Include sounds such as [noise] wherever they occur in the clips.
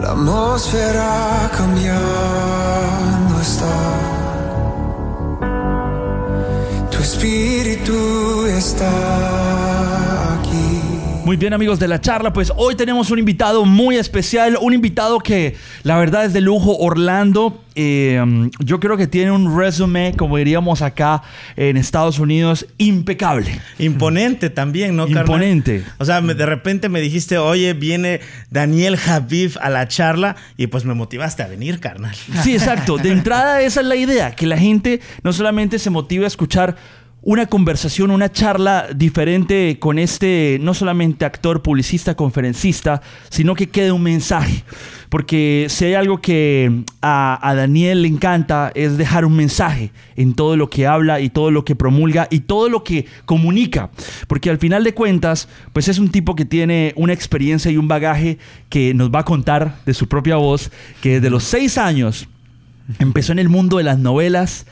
La atmósfera cambiando está. Tu espíritu está. Muy bien amigos de la charla, pues hoy tenemos un invitado muy especial, un invitado que la verdad es de lujo, Orlando. Eh, yo creo que tiene un resumen, como diríamos acá en Estados Unidos, impecable. Imponente también, ¿no, carnal? Imponente. O sea, de repente me dijiste, oye, viene Daniel Javif a la charla y pues me motivaste a venir, carnal. Sí, exacto. De entrada esa es la idea, que la gente no solamente se motive a escuchar una conversación, una charla diferente con este, no solamente actor, publicista, conferencista, sino que quede un mensaje. Porque si hay algo que a, a Daniel le encanta es dejar un mensaje en todo lo que habla y todo lo que promulga y todo lo que comunica. Porque al final de cuentas, pues es un tipo que tiene una experiencia y un bagaje que nos va a contar de su propia voz, que desde los seis años empezó en el mundo de las novelas.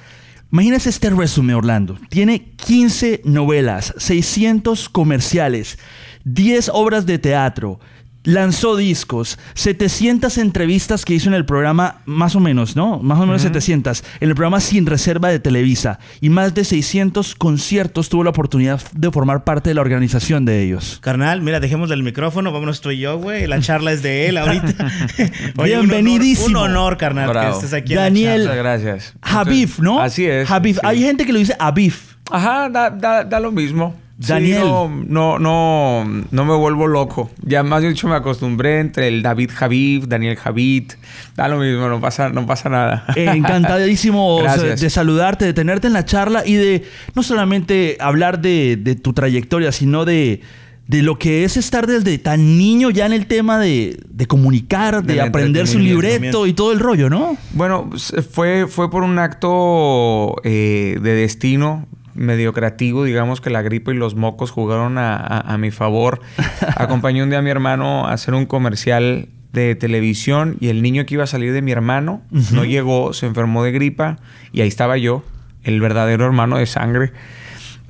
Imagínense este resumen, Orlando. Tiene 15 novelas, 600 comerciales, 10 obras de teatro, lanzó discos, 700 entrevistas que hizo en el programa, más o menos, ¿no? Más o menos 700, en el programa Sin Reserva de Televisa, y más de 600 conciertos tuvo la oportunidad de formar parte de la organización de ellos. Carnal, mira, dejemos el micrófono, vámonos tú y yo, güey. La charla es de él ahorita. [laughs] [laughs] Oye, un honor- Bienvenidísimo. Un honor, carnal, Bravo. que estés aquí en la Daniel- Muchas gracias. Habib, ¿no? Así es. Habib. sí. Hay gente que lo dice Habib. Ajá, da, da, da lo mismo. Sí, Daniel. no, no, no, no me vuelvo loco. Ya más dicho me acostumbré entre el David Javib, Daniel Javid. Da lo mismo, no pasa, no pasa nada. Eh, encantadísimo de saludarte, de tenerte en la charla y de no solamente hablar de, de tu trayectoria, sino de, de lo que es estar desde tan niño ya en el tema de, de comunicar, de aprender su libreto y todo el rollo, ¿no? Bueno, fue, fue por un acto eh, de destino medio creativo, digamos que la gripe y los mocos jugaron a, a- a mi favor. [laughs] Acompañé un día a mi hermano a hacer un comercial de televisión y el niño que iba a salir de mi hermano no llegó, se enfermó de gripa y ahí estaba yo, el verdadero hermano de sangre.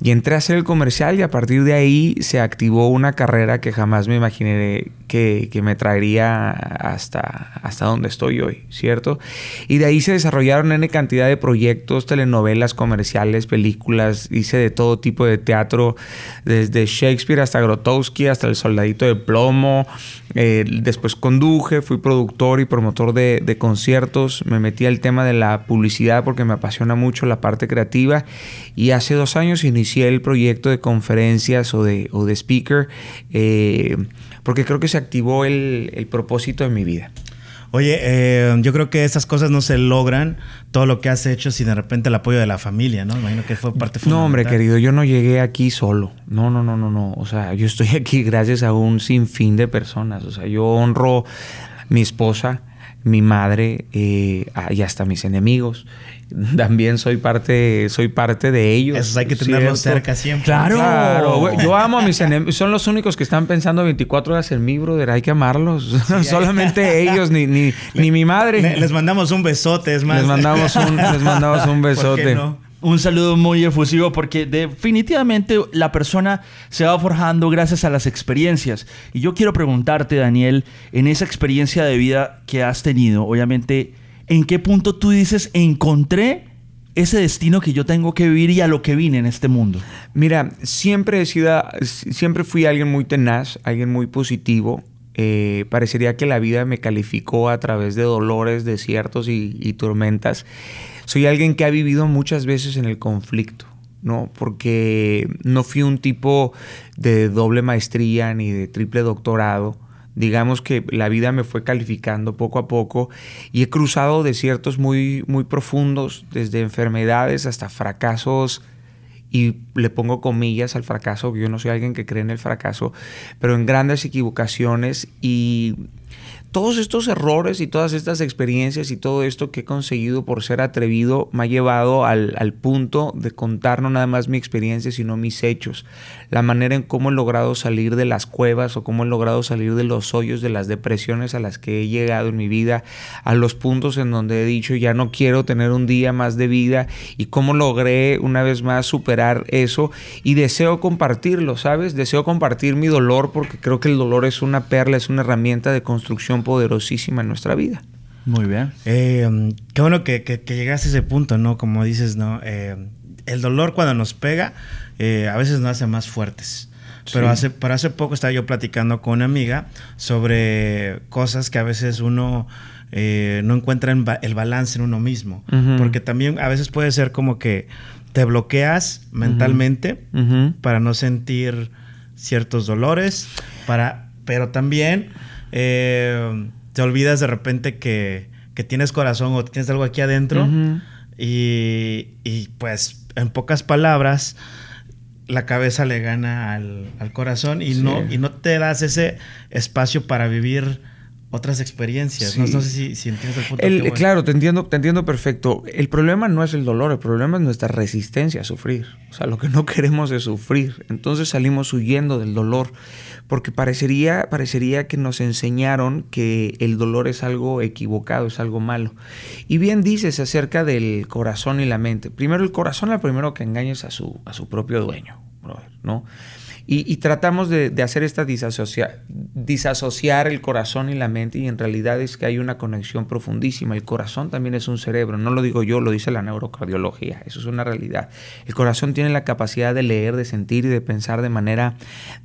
Y entré a hacer el comercial y a partir de ahí se activó una carrera que jamás me imaginé que, que me traería hasta, hasta donde estoy hoy, ¿cierto? Y de ahí se desarrollaron N cantidad de proyectos, telenovelas, comerciales, películas, hice de todo tipo de teatro, desde Shakespeare hasta Grotowski, hasta El Soldadito de Plomo, eh, después conduje, fui productor y promotor de, de conciertos, me metí al tema de la publicidad porque me apasiona mucho la parte creativa y hace dos años inicié el proyecto de conferencias o de, o de speaker eh, porque creo que se activó el, el propósito de mi vida. Oye, eh, yo creo que esas cosas no se logran, todo lo que has hecho sin de repente el apoyo de la familia, ¿no? Imagino que fue parte fundamental. No, hombre, querido, yo no llegué aquí solo. No, no, no, no, no. O sea, yo estoy [laughs] aquí gracias a un sinfín de personas. O sea, yo honro mi esposa, mi madre eh, y hasta mis enemigos. [laughs] También soy parte, soy parte de ellos. Esos hay que tenerlos cerca siempre. Claro. Yo amo a mis enemigos. Son los únicos que están pensando 24 horas en mí, brother. Hay que amarlos. [laughs] Solamente ellos, ni, ni, ni mi madre. Le- les mandamos un besote, es más. Les mandamos un, les mandamos un [laughs] ¿Por qué besote. no? Un saludo muy efusivo porque definitivamente la persona se va forjando gracias a las experiencias. Y yo quiero preguntarte, Daniel, en esa experiencia de vida que has tenido, obviamente, ¿en qué punto tú dices, encontré ese destino que yo tengo que vivir y a lo que vine en este mundo? Mira, siempre siempre fui alguien muy tenaz, alguien muy positivo. Eh, parecería que la vida me calificó a través de dolores, desiertos y tormentas. Soy alguien que ha vivido muchas veces en el conflicto, ¿no? Porque no fui un tipo de doble maestría ni de triple doctorado. Digamos que la vida me fue calificando poco a poco y he cruzado desiertos muy, muy profundos, desde enfermedades hasta fracasos y le pongo comillas al fracaso, yo no soy alguien que cree en el fracaso, pero en grandes equivocaciones y todos estos errores y todas estas experiencias y todo esto que he conseguido por ser atrevido me ha llevado al, al punto de contar no nada más mi experiencia, sino mis hechos. La manera en cómo he logrado salir de las cuevas o cómo he logrado salir de los hoyos, de las depresiones a las que he llegado en mi vida, a los puntos en donde he dicho ya no quiero tener un día más de vida y cómo logré una vez más superar eso y deseo compartirlo, ¿sabes? Deseo compartir mi dolor porque creo que el dolor es una perla, es una herramienta de construcción poderosísima en nuestra vida. Muy bien. Eh, qué bueno que, que, que, llegaste a ese punto, ¿no? Como dices, ¿no? Eh, el dolor cuando nos pega eh, a veces nos hace más fuertes. Pero, hace, pero hace poco estaba yo platicando con una amiga sobre cosas que a veces uno eh, no encuentra el balance en uno mismo. Uh -huh. Porque también a veces puede ser como que te bloqueas mentalmente uh -huh. para no sentir ciertos dolores, para, pero también eh, te olvidas de repente que, que, tienes corazón o tienes algo aquí adentro uh -huh. y, y, pues en pocas palabras la cabeza le gana al, al corazón y, sí. no, y no te das ese espacio para vivir otras experiencias. Sí. No, no, sé si, si, entiendes el punto. El, claro, te entiendo, te entiendo perfecto. El problema no es el dolor, el problema es nuestra resistencia a sufrir. O sea, lo que no queremos es sufrir. Entonces salimos huyendo del dolor porque parecería, parecería que nos enseñaron que el dolor es algo equivocado, es algo malo. Y bien dices acerca del corazón y la mente. Primero, el corazón, lo primero que engaña es a su, a su propio dueño, ¿no? Y, tratamos de, de, hacer esta disasocia, disasociar el corazón y la mente y en realidad es que hay una conexión profundísima. El corazón también es un cerebro, no lo digo yo, lo dice la neurocardiología, eso es una realidad. El corazón tiene la capacidad de leer, de sentir y de pensar de manera,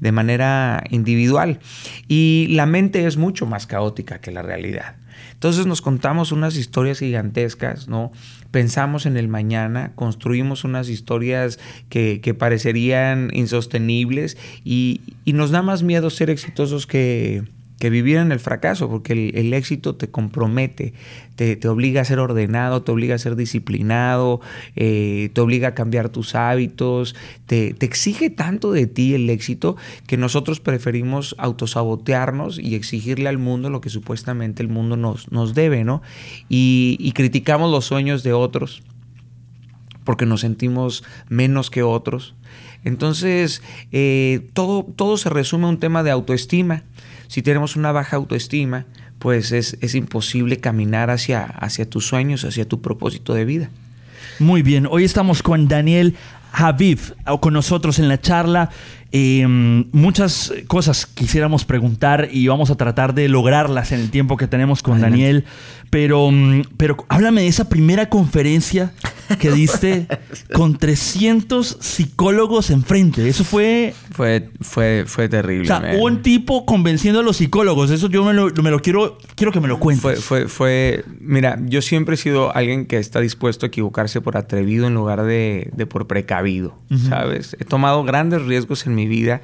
de manera individual y la mente es mucho más caótica que la realidad. Entonces nos contamos unas historias gigantescas, ¿no? Pensamos en el mañana, construimos unas historias que, que parecerían insostenibles y, y, nos da más miedo ser exitosos que, que vivir en el fracaso, porque el, éxito te compromete, te, obliga a ser ordenado, te obliga a ser disciplinado, eh, te obliga a cambiar tus hábitos, te, te, exige tanto de ti el éxito que nosotros preferimos autosabotearnos y exigirle al mundo lo que supuestamente el mundo nos, nos debe, ¿no? Y, y criticamos los sueños de otros porque nos sentimos menos que otros. Entonces, eh, todo, todo se resume a un tema de autoestima si tenemos una baja autoestima, pues es, es imposible caminar hacia, hacia tus sueños, hacia tu propósito de vida. Muy bien, hoy estamos con Daniel Javid, con nosotros en la charla. Eh, muchas cosas quisiéramos preguntar y vamos a tratar de lograrlas en el tiempo que tenemos con Adelante. Daniel. Pero, pero háblame de esa primera conferencia que diste [laughs] con 300 psicólogos enfrente. Eso fue... Fue, fue, fue terrible. O sea, man. un tipo convenciendo a los psicólogos. Eso yo me lo, me lo quiero... Quiero que me lo cuentes. Fue, fue, fue... Mira, yo siempre he sido alguien que está dispuesto a equivocarse por atrevido en lugar de, de por precavido, uh -huh. ¿sabes? He tomado grandes riesgos en mi vida.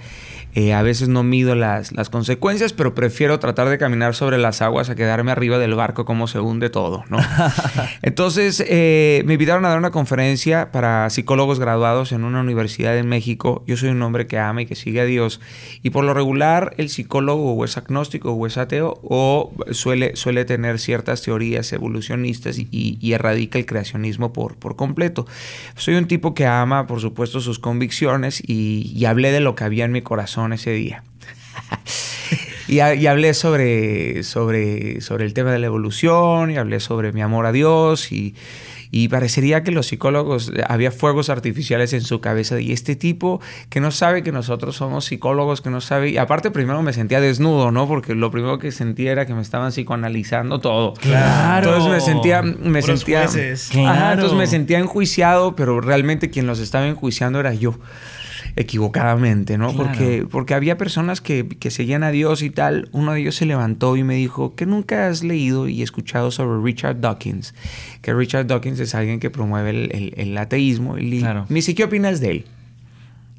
Eh, a veces no mido las, las, consecuencias, pero prefiero tratar de caminar sobre las aguas a quedarme arriba del barco como se hunde todo, ¿no? [laughs] Entonces, eh, me invitaron a dar una conferencia para psicólogos graduados en una universidad en México. Yo soy un hombre que ama y que sigue a Dios. Y por lo regular, el psicólogo o es agnóstico o es ateo o suele, suele tener ciertas teorías evolucionistas y, y erradica el creacionismo por, por completo. Soy un tipo que ama, por supuesto, sus convicciones y, y hablé de lo que había en mi corazón ese día. [laughs] y, y, hablé sobre, sobre, sobre el tema de la evolución, y hablé sobre mi amor a Dios, y, y parecería que los psicólogos, había fuegos artificiales en su cabeza, y este tipo que no sabe que nosotros somos psicólogos, que no sabe, y aparte primero me sentía desnudo, ¿no? Porque lo primero que sentía era que me estaban psicoanalizando todo. Claro. Entonces me sentía, me Puros sentía, claro. ajá, entonces me sentía enjuiciado, pero realmente quien los estaba enjuiciando era yo equivocadamente, ¿no? Claro. Porque, porque había personas que, que, seguían a Dios y tal. Uno de ellos se levantó y me dijo que nunca has leído y escuchado sobre Richard Dawkins. Que Richard Dawkins es alguien que promueve el, el, el ateísmo. Y claro. me dice, ¿qué opinas de él?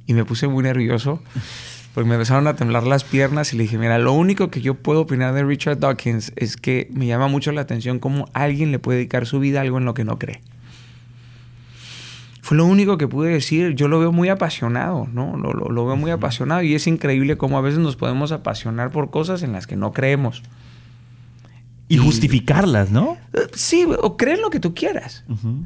Y me puse muy nervioso porque me empezaron a temblar las piernas y le dije, mira, lo único que yo puedo opinar de Richard Dawkins es que me llama mucho la atención cómo alguien le puede dedicar su vida a algo en lo que no cree. Fue lo único que pude decir. Yo lo veo muy apasionado, ¿no? Lo, lo, lo, veo muy apasionado y es increíble cómo a veces nos podemos apasionar por cosas en las que no creemos. Y, y justificarlas, ¿no? Sí, o creen lo que tú quieras. Uh -huh.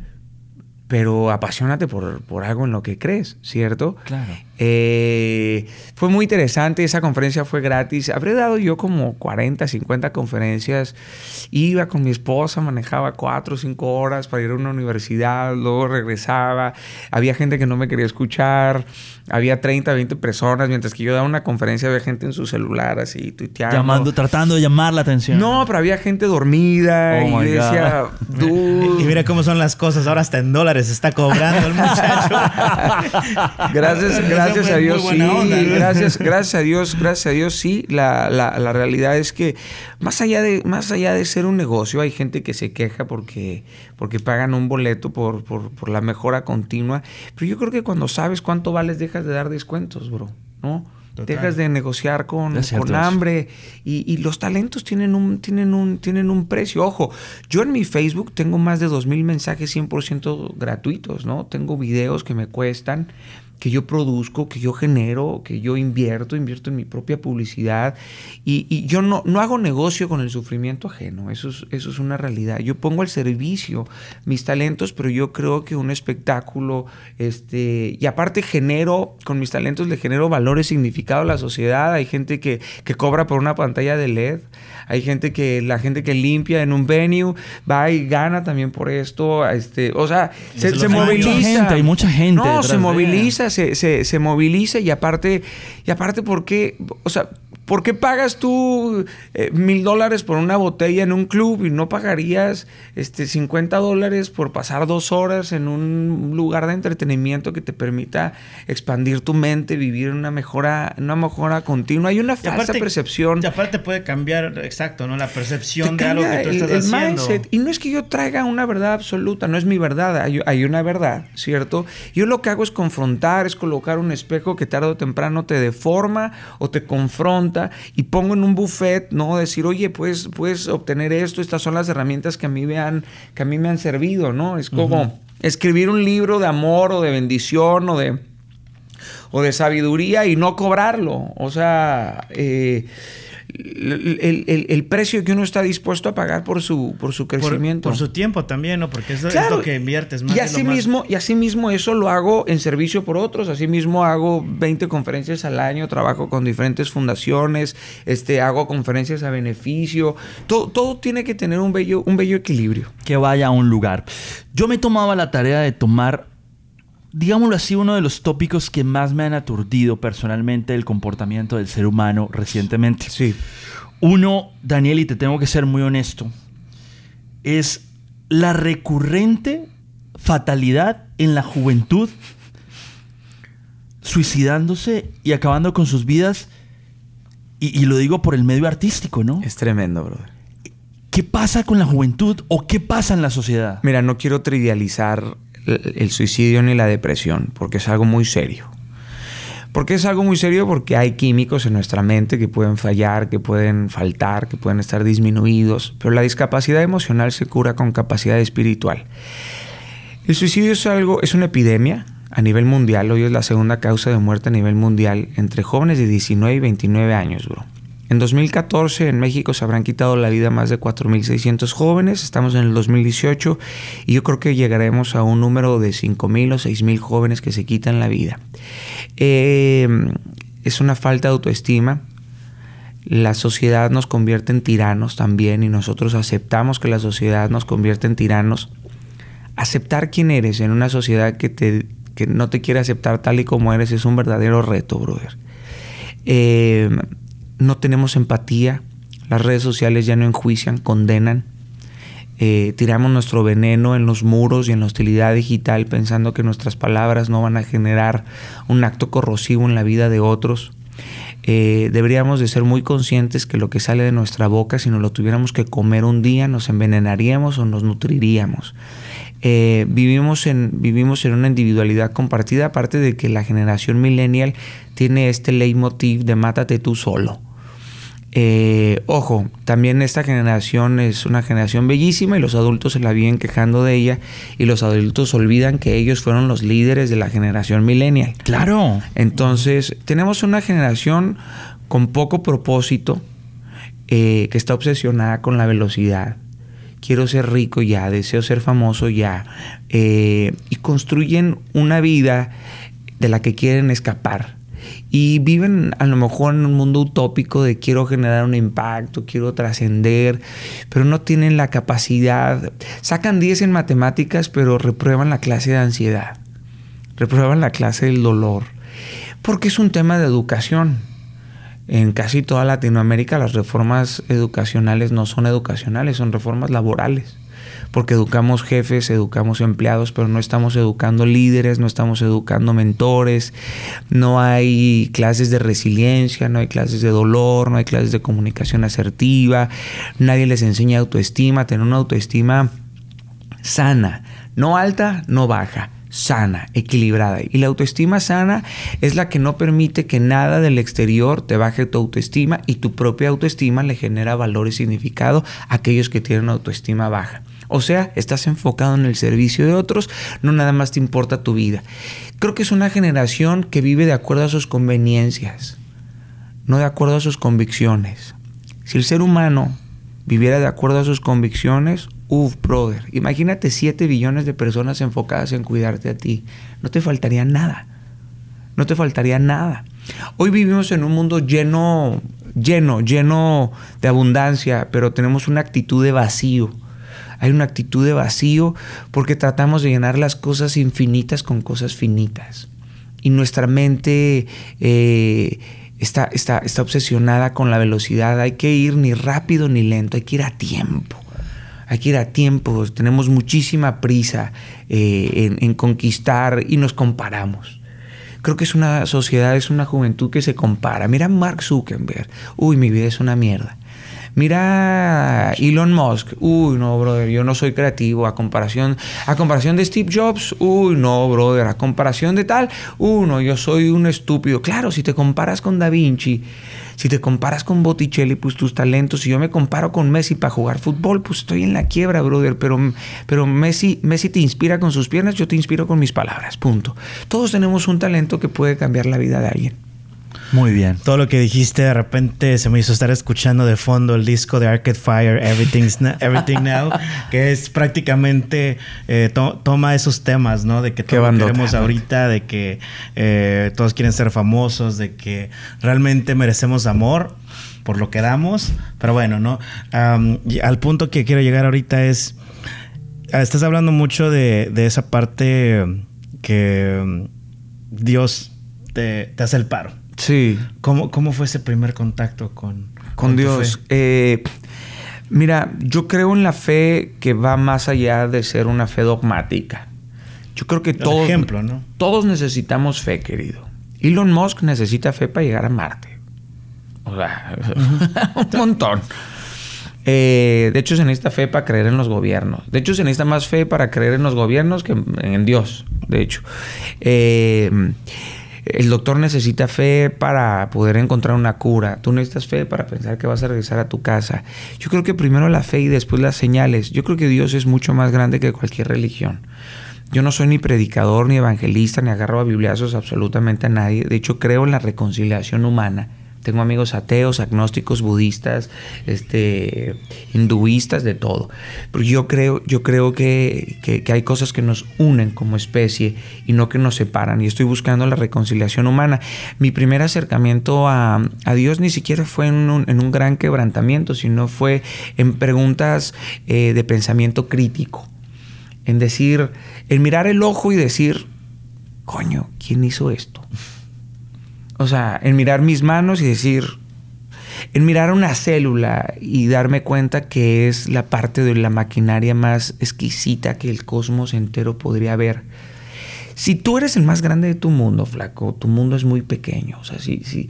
pero apasionate por, por algo en lo que crees, ¿cierto? Claro. Eh, fue muy interesante, esa conferencia fue gratis. Habré dado yo como 40, 50 conferencias. Iba con mi esposa, manejaba 4 o 5 horas para ir a una universidad, luego regresaba. Había gente que no me quería escuchar. Había 30, 20 personas, mientras que yo daba una conferencia había gente en su celular así, tuiteando. Llamando, tratando de llamar la atención. No, pero había gente dormida Oh y decía, [laughs] Y mira cómo son las cosas. Ahora hasta en dólares está cobrando el muchacho. [laughs] Gracias, gracias fue a Dios, sí. buena onda, ¿no? Gracias, [laughs] gracias a Dios, gracias a Dios, sí. La, la, la realidad es que más allá de, más allá de ser un negocio, hay gente que se queja porque, porque pagan un boleto por, por, por la mejora continua. Pero yo creo que cuando sabes cuánto vales, dejas de dar descuentos, bro. ¿No? Total. Dejas de negociar con, con hambre. Y, y los talentos tienen un, tienen, un, tienen un precio. Ojo, yo en mi Facebook tengo más de 2.000 mensajes 100% gratuitos, ¿no? Tengo videos que me cuestan, que yo produzco, que yo genero, que yo invierto, invierto en mi propia publicidad. Y, y yo no, no hago negocio con el sufrimiento ajeno. Eso es, eso es una realidad. Yo pongo al servicio mis talentos, pero yo creo que un espectáculo, este, y aparte genero, con mis talentos le genero valores, significado a la sociedad. Hay gente que, que cobra por una pantalla de LED. Hay gente que, la gente que limpia en un venue, va y gana también por esto. Este, o sea, se, se se moviliza. Hay mucha gente, hay mucha gente No, se moviliza, se, se, se moviliza y aparte, y aparte, ¿por qué? O sea, ¿por qué pagas tú eh, mil dólares por una botella en un club y no pagarías este, 50 dólares por pasar dos horas en un lugar de entretenimiento que te permita expandir tu mente, vivir una mejora, una mejora continua? Hay una falsa percepción. Y aparte puede cambiar, exacto, ¿no? La percepción de algo que tú el- estás el haciendo. mindset. Y no es que yo traiga una verdad absoluta, no es mi verdad, hay, hay una verdad, ¿cierto? Yo lo que hago es confrontar, es colocar un espejo que tarde o temprano te deforma o te confronta y pongo en un buffet, ¿no? Decir, oye, pues puedes obtener esto, estas son las herramientas que a mí me han, que a mí me han servido, ¿no? Es como escribir un libro de amor o de bendición o de o de sabiduría y no cobrarlo. O sea, eh, el, el- precio que uno está dispuesto a pagar por su, por su crecimiento. por su tiempo también, ¿no? Porque es, es lo que inviertes más. Y así, más- mismo, y así mismo eso lo hago en servicio por otros. Así mismo hago 20 conferencias al año, trabajo con diferentes fundaciones, este, hago conferencias a beneficio. Todo, todo tiene que tener un bello, un bello equilibrio. que vaya a un lugar. Yo me tomaba la tarea de tomar, digámoslo así, uno de los tópicos que más me han aturdido personalmente del comportamiento del ser humano recientemente. Sí. Uno, Daniel, y te tengo que ser muy honesto, es la recurrente fatalidad en la juventud suicidándose y acabando con sus vidas. Y, y lo digo por el medio artístico, ¿no? Es tremendo, brother. ¿Qué pasa con la juventud o qué pasa en la sociedad? Mira, no quiero trivializar el, suicidio ni la depresión, porque es algo muy serio. Porque es algo muy serio porque hay químicos en nuestra mente que pueden fallar, que pueden faltar, que pueden estar disminuidos, pero la discapacidad emocional se cura con capacidad espiritual. El suicidio es algo, es una epidemia a nivel mundial, hoy es la segunda causa de muerte a nivel mundial entre jóvenes de 19 y 29 años, bro. En 2014 en México se habrán quitado la vida más de 4.600 jóvenes, estamos en el 2018 y yo creo que llegaremos a un número de 5.000 o 6.000 jóvenes que se quitan la vida. Eh, es una falta de autoestima, la sociedad nos convierte en tiranos también y nosotros aceptamos que la sociedad nos convierte en tiranos. Aceptar quién eres en una sociedad que, te, que no te quiere aceptar tal y como eres es un verdadero reto, brother. Eh, no tenemos empatía, las redes sociales ya no enjuician, condenan. Eh, tiramos nuestro veneno en los muros y en la hostilidad digital pensando que nuestras palabras no van a generar un acto corrosivo en la vida de otros. Eh, deberíamos de ser muy conscientes que lo que sale de nuestra boca, si nos lo tuviéramos que comer un día, nos envenenaríamos o nos nutriríamos. Eh, vivimos, en, vivimos en una individualidad compartida, aparte de que la generación millennial tiene este leitmotiv de mátate tú solo. Eh, ojo, también esta generación es una generación bellísima y los adultos se la viven quejando de ella y los adultos olvidan que ellos fueron los líderes de la generación millennial. Claro. Entonces, tenemos una generación con poco propósito, eh, que está obsesionada con la velocidad, quiero ser rico ya, deseo ser famoso ya, eh, y construyen una vida de la que quieren escapar. Y viven a lo mejor en un mundo utópico de quiero generar un impacto, quiero trascender, pero no tienen la capacidad. Sacan 10 en matemáticas, pero reprueban la clase de ansiedad, reprueban la clase del dolor, porque es un tema de educación en casi toda Latinoamérica las reformas educacionales no son educacionales, son reformas laborales. Porque educamos jefes, educamos empleados, pero no estamos educando líderes, no estamos educando mentores, no hay clases de resiliencia, no hay clases de dolor, no hay clases de comunicación asertiva, nadie les enseña autoestima, tener una autoestima sana, no alta, no baja sana, equilibrada. Y la autoestima sana es la que no permite que nada del exterior te baje tu autoestima y tu propia autoestima le genera valor y significado a aquellos que tienen autoestima baja. O sea, estás enfocado en el servicio de otros, no nada más te importa tu vida. Creo que es una generación que vive de acuerdo a sus conveniencias, no de acuerdo a sus convicciones. Si el ser humano viviera de acuerdo a sus convicciones, Uf, brother, imagínate 7 billones de personas enfocadas en cuidarte a ti. No te faltaría nada. No te faltaría nada. Hoy vivimos en un mundo lleno, lleno, lleno de abundancia, pero tenemos una actitud de vacío. Hay una actitud de vacío porque tratamos de llenar las cosas infinitas con cosas finitas. Y nuestra mente eh, está, está, está obsesionada con la velocidad. Hay que ir ni rápido ni lento, hay que ir a tiempo hay que ir a tiempo, tenemos muchísima prisa eh, en, conquistar y nos comparamos. Creo que es una sociedad, es una juventud que se compara. Mira Mark Zuckerberg, uy, mi vida es una mierda. Mira Elon Musk, uy, no, brother, yo no soy creativo. A comparación, a comparación de Steve Jobs, uy, no, brother, a comparación de tal, uy, no, yo soy un estúpido. Claro, si te comparas con Da Vinci, si te comparas con Botticelli, pues tus talentos. Si yo me comparo con Messi para jugar fútbol, pues estoy en la quiebra, brother. Pero, pero Messi, Messi te inspira con sus piernas, yo te inspiro con mis palabras. Punto. Todos tenemos un talento que puede cambiar la vida de alguien. Muy bien. Todo lo que dijiste, de repente se me hizo estar escuchando de fondo el disco de Arcade Fire, Everything's Everything Now, que es prácticamente eh, toma esos temas, ¿no? De que todos queremos ahorita, de que eh, todos quieren ser famosos, de que realmente merecemos amor por lo que damos. Pero bueno, ¿no? al punto que quiero llegar ahorita es. Estás hablando mucho de, esa parte que Dios te hace el paro. Sí. ¿Cómo, cómo fue ese primer contacto con, con, Dios? Eh, mira, yo creo en la fe que va más allá de ser una fe dogmática. Yo creo que todos, ejemplo, ¿no? todos necesitamos fe, querido. Elon Musk necesita fe para llegar a Marte. O sea, [laughs] un montón. Eh, de hecho, se necesita fe para creer en los gobiernos. De hecho, se necesita más fe para creer en los gobiernos que en Dios. De hecho. Eh, el doctor necesita fe para poder encontrar una cura. Tú necesitas fe para pensar que vas a regresar a tu casa. Yo creo que primero la fe y después las señales. Yo creo que Dios es mucho más grande que cualquier religión. Yo no soy ni predicador, ni evangelista, ni agarro a bibliazos absolutamente a nadie. De hecho, creo en la reconciliación humana tengo amigos ateos, agnósticos, budistas, este, hinduistas, de todo. Pero yo creo, yo creo que, hay cosas que nos unen como especie y no que nos separan. Y estoy buscando la reconciliación humana. Mi primer acercamiento a, Dios ni siquiera fue en un, gran quebrantamiento, sino fue en preguntas eh, de pensamiento crítico. En decir, en mirar el ojo y decir, coño, ¿quién hizo esto? O sea, en mirar mis manos y decir, en mirar una célula y darme cuenta que es la parte de la maquinaria más exquisita que el cosmos entero podría haber. Si tú eres el más grande de tu mundo, flaco, tu mundo es muy pequeño. O sea, sí, sí.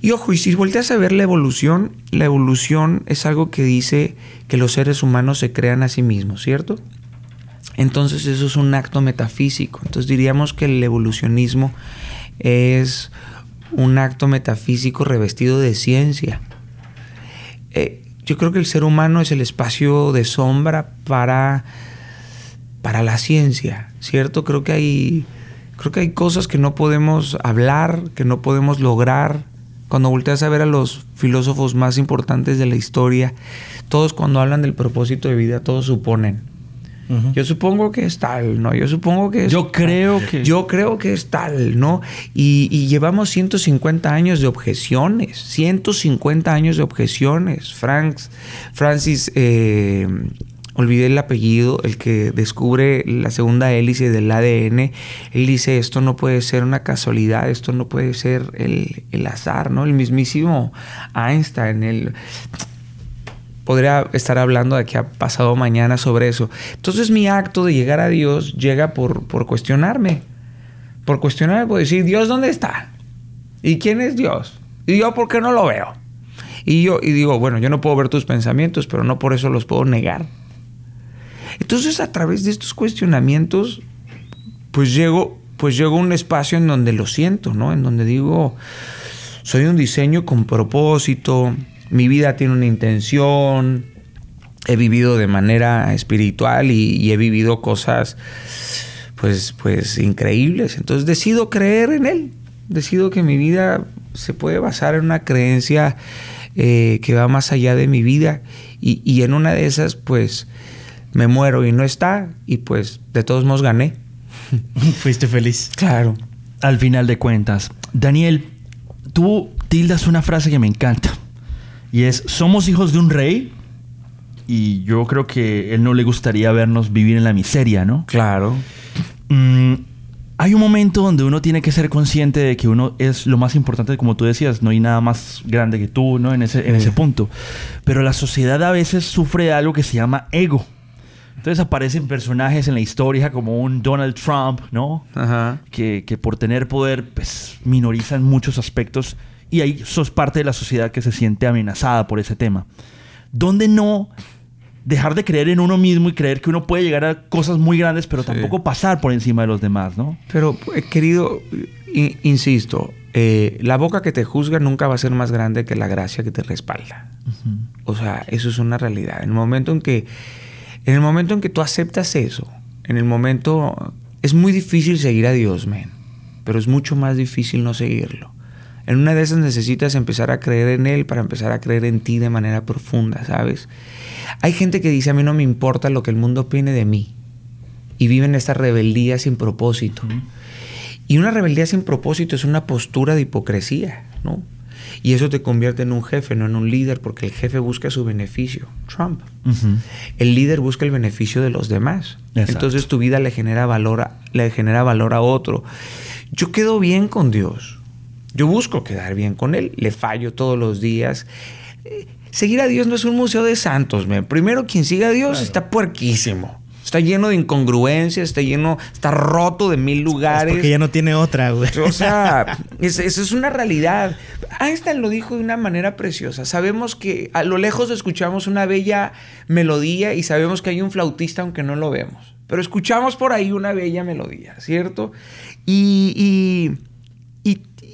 Y ojo, y si volteas a ver la evolución, la evolución es algo que dice que los seres humanos se crean a sí mismos, ¿cierto? Entonces eso es un acto metafísico. Entonces diríamos que el evolucionismo es un acto metafísico revestido de ciencia. Eh, yo creo que el ser humano es el espacio de sombra para, para la ciencia, ¿cierto? Creo que, hay, creo que hay cosas que no podemos hablar, que no podemos lograr, Cuando volteas a ver a los filósofos más importantes de la historia, todos cuando hablan del propósito de vida, todos suponen. Yo supongo que es tal, ¿no? Yo supongo que es Yo creo que... Yo creo que es tal, ¿no? Y, y llevamos 150 años de objeciones, 150 años de objeciones. Franks, Francis, eh, olvidé el apellido, el que descubre la segunda hélice del ADN, él dice, esto no puede ser una casualidad, esto no puede ser el, el azar, ¿no? El mismísimo Einstein, el podría estar hablando de que ha pasado mañana sobre eso. Entonces mi acto de llegar a Dios llega por, por cuestionarme. Por cuestionarme, por decir, Dios, ¿dónde está? ¿Y quién es Dios? ¿Y yo por qué no lo veo? Y yo y digo, bueno, yo no puedo ver tus pensamientos, pero no por eso los puedo negar. Entonces a través de estos cuestionamientos, pues llego, pues llego a un espacio en donde lo siento, ¿no? En donde digo, soy un diseño con propósito, mi vida tiene una intención, he vivido de manera espiritual y, he vivido cosas pues, pues increíbles. Entonces decido creer en Él, decido que mi vida se puede basar en una creencia eh, que va más allá de mi vida y, y en una de esas pues me muero y no está y pues de todos modos gané. [laughs] Fuiste feliz. Claro. Al final de cuentas, Daniel, tú tildas una frase que me encanta. Y es, somos hijos de un rey y yo creo que él no le gustaría vernos vivir en la miseria, ¿no? Claro. Mm, hay un momento donde uno tiene que ser consciente de que uno es lo más importante, como tú decías, no hay nada más grande que tú, ¿no? En ese, en ese punto. Pero la sociedad a veces sufre de algo que se llama ego. Entonces aparecen personajes en la historia como un Donald Trump, ¿no? Ajá. Que, que por tener poder, pues, minorizan muchos aspectos y ahí sos parte de la sociedad que se siente amenazada por ese tema. ¿Dónde no dejar de creer en uno mismo y creer que uno puede llegar a cosas muy grandes, pero tampoco pasar por encima de los demás, ¿no? Pero, eh, querido, insisto, eh, la boca que te juzga nunca va a ser más grande que la gracia que te respalda. O sea, eso es una realidad. En el momento en que, en el momento en que tú aceptas eso, en el momento es muy difícil seguir a Dios, men, pero es mucho más difícil no seguirlo. En una de esas necesitas empezar a creer en Él para empezar a creer en ti de manera profunda, ¿sabes? Hay gente que dice, a mí no me importa lo que el mundo opine de mí. Y viven esta rebeldía sin propósito. Y una rebeldía sin propósito es una postura de hipocresía, ¿no? Y eso te convierte en un jefe, no en un líder, porque el jefe busca su beneficio. Trump. El líder busca el beneficio de los demás. Exacto. Entonces tu vida le genera valor a, le genera valor a otro. Yo quedo bien con Dios. Yo busco quedar bien con Él. Le fallo todos los días. Eh, Seguir a Dios no es un museo de santos, man. Primero, quien siga a Dios está puerquísimo. Está lleno de incongruencias, está lleno, está roto de mil Es lugares. porque ya no tiene otra, güey. O sea, [laughs] es- eso es una realidad. Einstein lo dijo de una manera preciosa. Sabemos que a lo lejos escuchamos una bella melodía y sabemos que hay un flautista aunque no lo vemos. Pero escuchamos por ahí una bella melodía, ¿cierto? Y, y,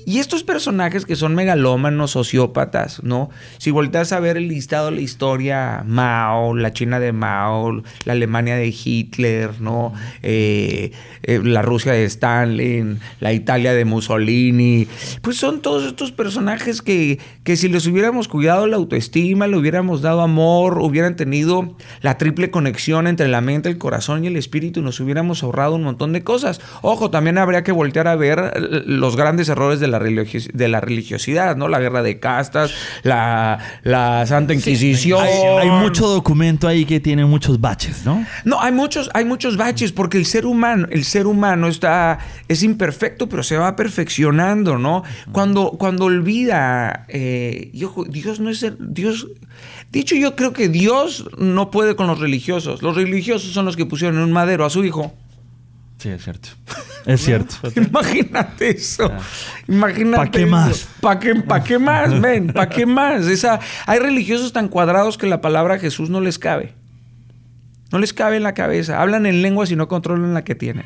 y- estos personajes que son megalómanos, sociópatas, ¿no? Si volteas a ver el listado de la historia, Mao, la China de Mao, la Alemania de Hitler, ¿no? Eh, eh, la Rusia de Stalin, la Italia de Mussolini, pues son todos estos personajes que, que si les hubiéramos cuidado la autoestima, le hubiéramos dado amor, hubieran tenido la triple conexión entre la mente, el corazón y el espíritu, nos hubiéramos ahorrado un montón de cosas. Ojo, también habría que voltear a ver eh, los grandes errores de la, de la religiosidad, ¿no? La guerra de castas, la, la Santa Inquisición. Hay, hay mucho documento ahí que tiene muchos baches, ¿no? No, hay muchos, hay muchos baches porque el ser humano, el ser humano está, es imperfecto, pero se va perfeccionando, ¿no? Cuando, cuando olvida, eh, y ojo, Dios no es el- Dios. De hecho, yo creo que Dios no puede con los religiosos. Los religiosos son los que pusieron en un madero a su hijo. Sí, es cierto. Es cierto. [laughs] Imagínate eso. Imagínate. ¿Pa' qué eso. más? ¿Pa' qué, pa' qué más, men? ¿Pa' qué más? Esa, hay religiosos tan cuadrados que la palabra Jesús no les cabe. No les cabe en la cabeza. Hablan en lenguas y no controlan la que tienen.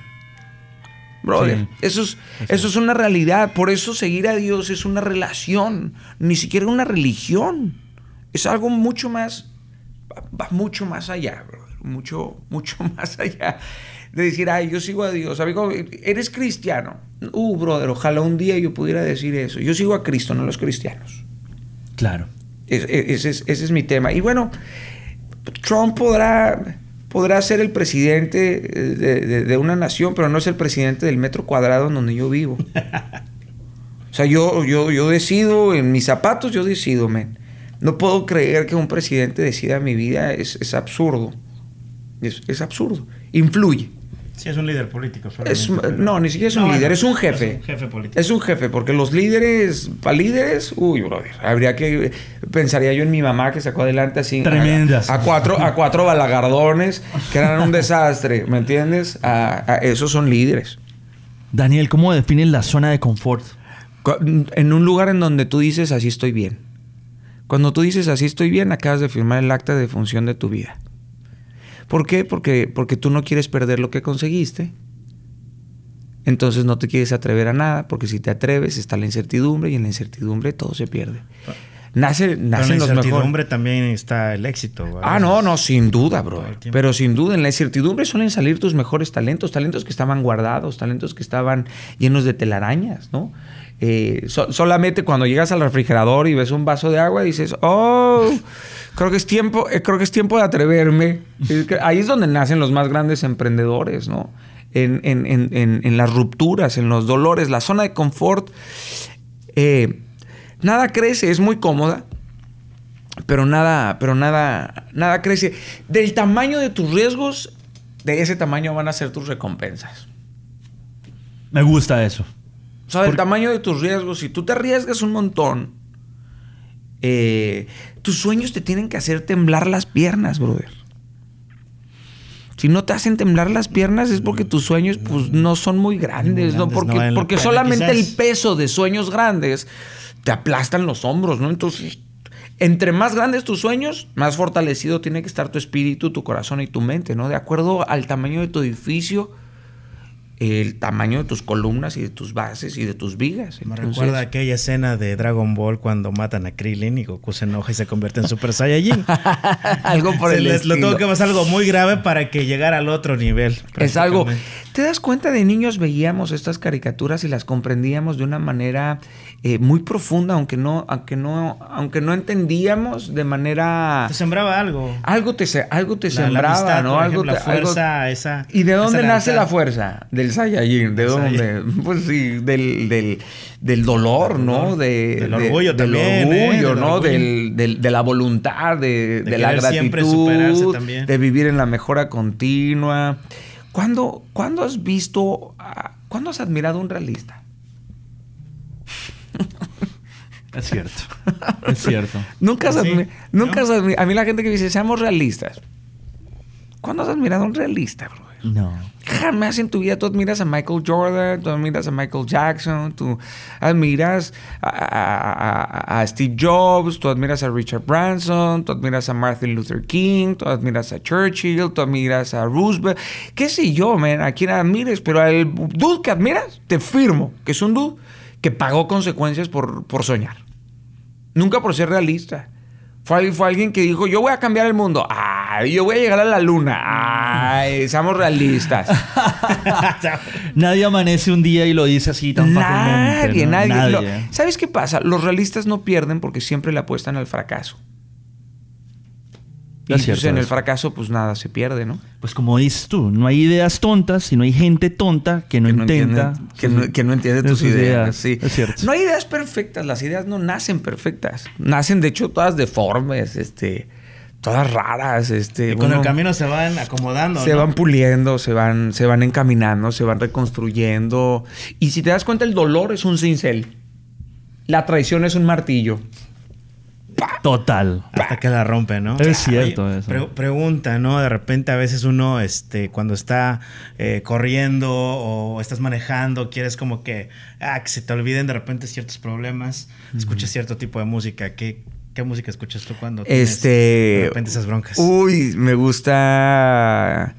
Brother, Sí. eso, es, eso es una realidad. Por eso seguir a Dios es una relación, ni siquiera una religión. Es algo mucho más, va, va mucho más allá, brother. Mucho, mucho [laughs] más allá de decir, ay, yo sigo a Dios. Amigo, eres cristiano. Uh, brother, ojalá un día yo pudiera decir eso. Yo sigo a Cristo, no a los cristianos. Claro. Es- es- ese, es, ese es mi tema. Y bueno, Trump podrá, podrá ser el presidente eh, de, de- de una nación, pero no es el presidente del metro cuadrado en donde yo vivo. [laughs] O sea, yo, yo, yo decido, en mis zapatos yo decido, men. No puedo creer que un presidente decida mi vida, es, es absurdo. Es, es absurdo. Influye. Sí, es un líder político. Es- no, ni siquiera es un No, líder, bueno, es un jefe. Es un jefe político. Es un jefe, porque los líderes, para líderes, uy, brother, habría que, pensaría yo en mi mamá que sacó adelante así. a- Tremendas. A, cuatro, a cuatro balagardones que eran un [laughs] desastre, ¿me entiendes? A- a- esos son líderes. Daniel, ¿cómo defines la zona de confort? En un lugar en donde tú dices, así estoy bien. Cuando tú dices, así estoy bien, acabas de firmar el acta de función de tu vida. ¿Por qué? Porque, porque tú no quieres perder lo que conseguiste. Entonces no te quieres atrever a nada, porque si te atreves está la incertidumbre y en la incertidumbre todo se pierde. Nace, Pero en la incertidumbre también está el éxito. Ah, no, no, sin duda, bro. Pero sin duda, en la incertidumbre suelen salir tus mejores talentos, talentos que estaban guardados, talentos que estaban llenos de telarañas, ¿no? Eh, so- solamente cuando llegas al refrigerador y ves un vaso de agua dices, oh, creo que es tiempo, eh, creo que es tiempo de atreverme. Ahí es donde nacen los más grandes emprendedores, ¿no? En, en- en- en- en las rupturas, en los dolores, la zona de confort. eh, nada crece, es muy cómoda pero nada, pero nada, nada crece. Del tamaño de tus riesgos, de ese tamaño van a ser tus recompensas. Me gusta eso. O sea, del tamaño de tus riesgos, si tú te arriesgas un montón, eh, tus sueños te tienen que hacer temblar las piernas, brother. Si no te hacen temblar las piernas es porque tus sueños pues no son muy grandes, ¿no? grandes, Porque, no porque pena, solamente quizás. el peso de sueños grandes te aplastan los hombros, ¿no? Entonces, entre más grandes tus sueños, más fortalecido tiene que estar tu espíritu, tu corazón y tu mente, ¿no? De acuerdo al tamaño de tu edificio, el tamaño de tus columnas y de tus bases y de tus vigas. Me Entonces- recuerda aquella escena de Dragon Ball cuando matan a Krillin y Goku se enoja y se convierte en Super Saiyajin. [laughs] algo por Se el les- lo estilo. tuvo que pasar algo muy grave para que llegara al otro nivel. Es algo. ¿Te das cuenta de niños veíamos estas caricaturas y las comprendíamos de una manera eh, muy profunda, aunque no, aunque no, aunque no entendíamos de manera. Te sembraba algo. Algo te, algo te La- la sembraba, amistad, ¿no? por algo ejemplo, te- la algo- fuerza, esa- ¿Y de dónde nace la fuerza? Del Saiyajin. ¿De dónde? Pues sí, del, del, del dolor, Del ¿no? De, Del de- orgullo también, ¿eh? orgullo, Del ¿no? orgullo. Del, del- de la voluntad, de, De la gratitud, siempre superarse también. de vivir en la mejora continua. ¿Cuándo, cuándo has visto, a- cuándo has admirado a un realista? Es cierto. es cierto. Nunca has, Pues Sí, nunca ¿no? has A mí la gente que dice, seamos realistas. ¿Cuándo has admirado a un realista, bro? No. Jamás en tu vida tú admiras a Michael Jordan, tú admiras a Michael Jackson, tú admiras a, Steve Jobs, tú admiras a Richard Branson, tú admiras a Martin Luther King, tú admiras a Churchill, tú admiras a Roosevelt, qué sé yo, man, a quien admires, pero al dude que admiras, te firmo que es un dude que pagó consecuencias por, soñar. Nunca por ser realista. Fue, fue alguien que dijo, yo voy a cambiar el mundo. Yo voy a llegar a la luna. Ay, seamos realistas. [laughs] Nadie amanece un día y lo dice así tan nadie, fácilmente. ¿no? nadie. Lo- ¿Sabes qué pasa? Los realistas no pierden porque siempre le apuestan al fracaso. Y Es pues, en el fracaso, pues nada, se pierde, ¿no? Pues como dices tú, no hay ideas tontas, sino hay gente tonta que no que no intenta. entiende, que no, que no entiende de tus ideas. sí. Es cierto. No hay ideas perfectas, las ideas no nacen perfectas. Nacen, de hecho, todas deformes, este, todas raras. Este, Y con uno- el camino se van acomodando. se ¿no? van puliendo, se van, se van encaminando, se van reconstruyendo. Y si te das cuenta, el dolor es un cincel. La traición es un martillo. Total. Hasta que la rompe, ¿no? Es cierto Oye, eso. pre- pregunta, ¿no? De repente a veces uno, este, cuando está eh, corriendo o estás manejando, quieres como que, ah, que se te olviden de repente ciertos problemas, escuchas cierto tipo de música. ¿Qué, qué música escuchas tú cuando tienes Este. de repente esas broncas? Uy, me gusta.